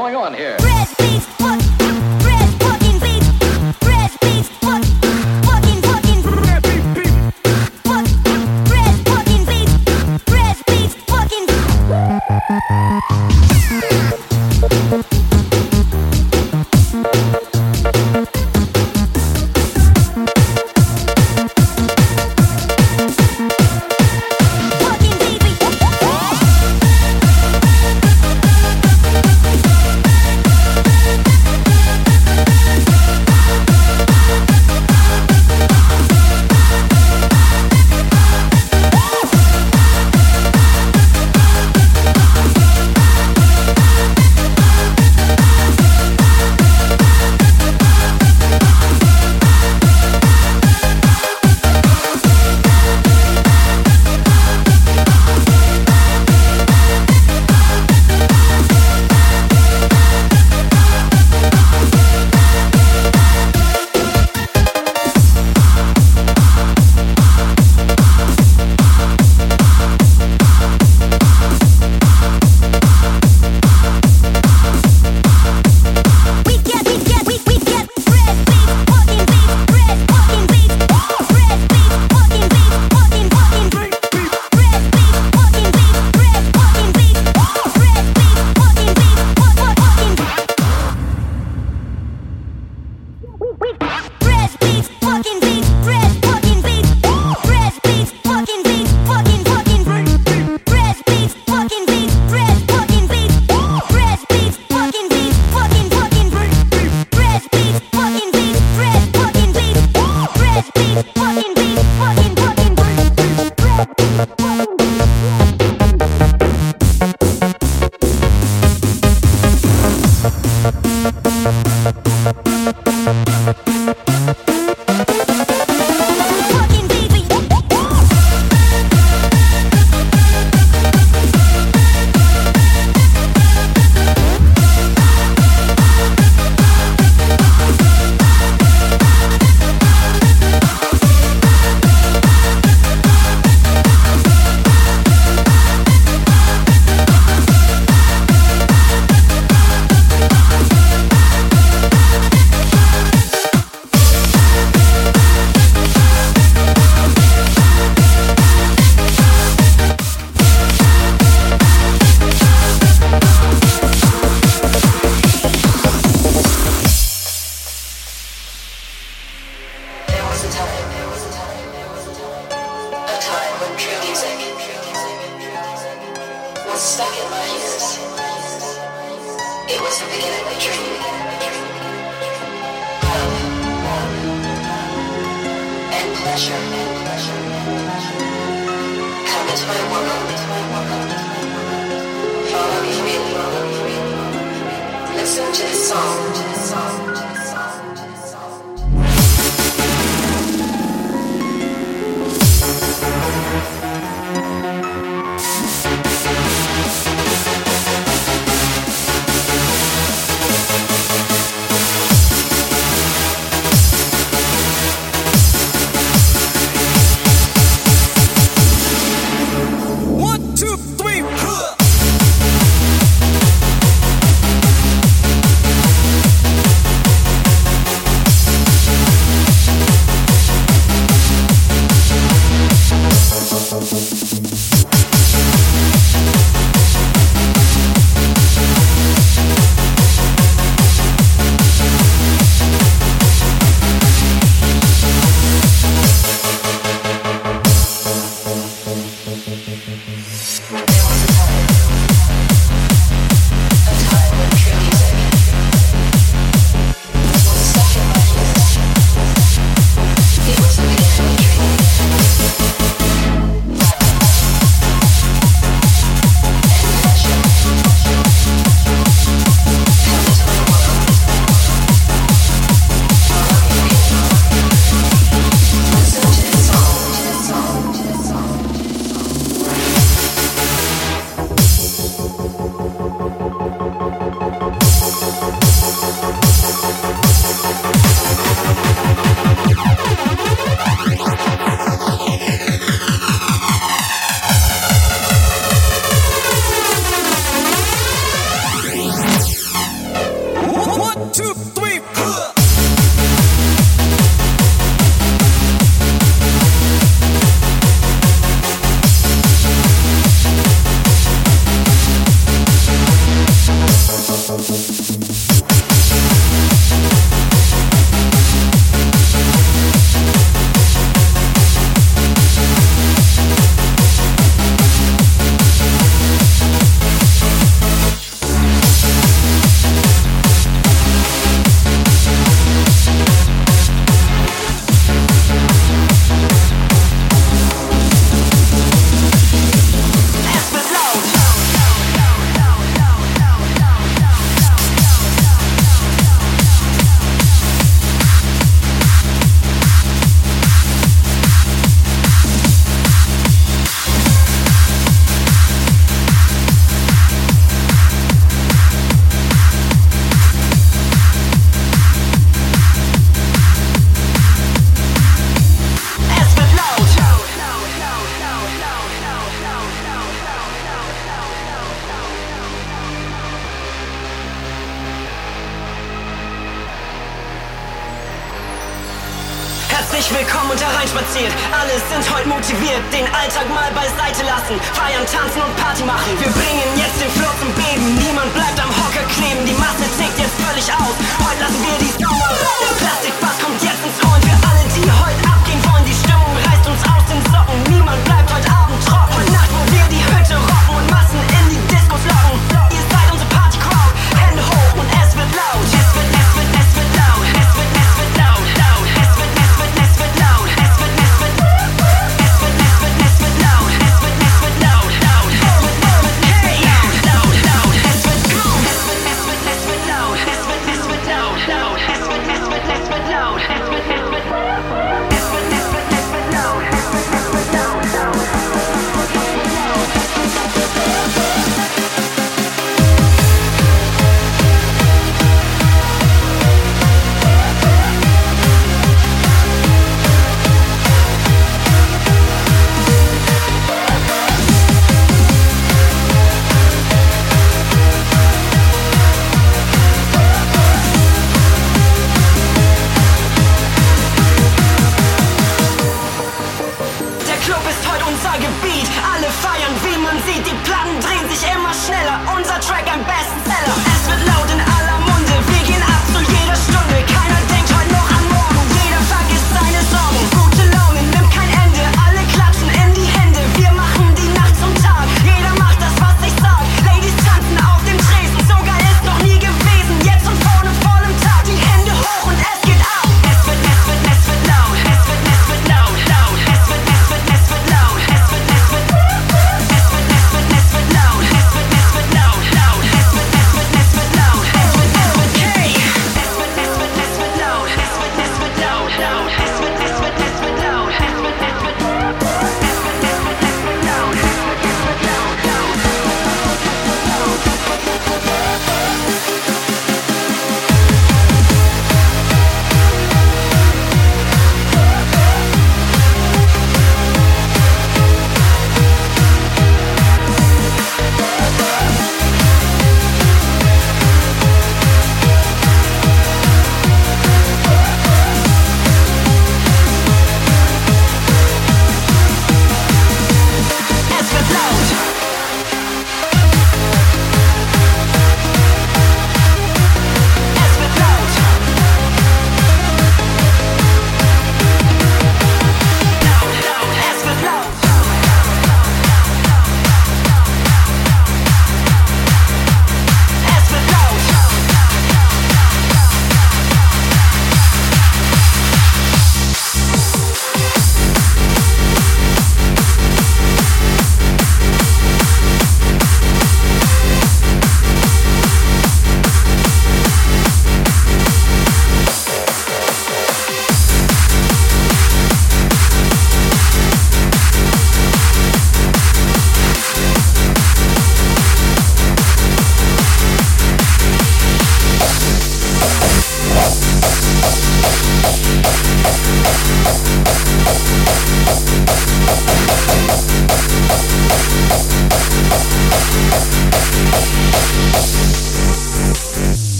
going on here. passiert. Alle sind heute motiviert, den Alltag mal beiseite lassen. Feiern, tanzen und Party machen. Wir bringen jetzt den Flow zum Beben. Niemand bleibt am Hocker kleben. Die Masse zickt jetzt völlig aus. Heute lassen wir die Sau aus. Plastikball.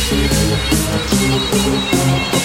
Thank you.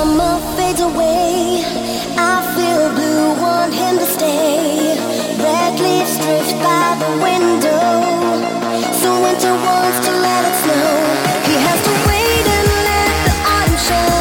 summer fades away. I feel blue, want him to stay. Leaves drift by the window. So winter wants to let it snow. He has to wait and let the autumn show.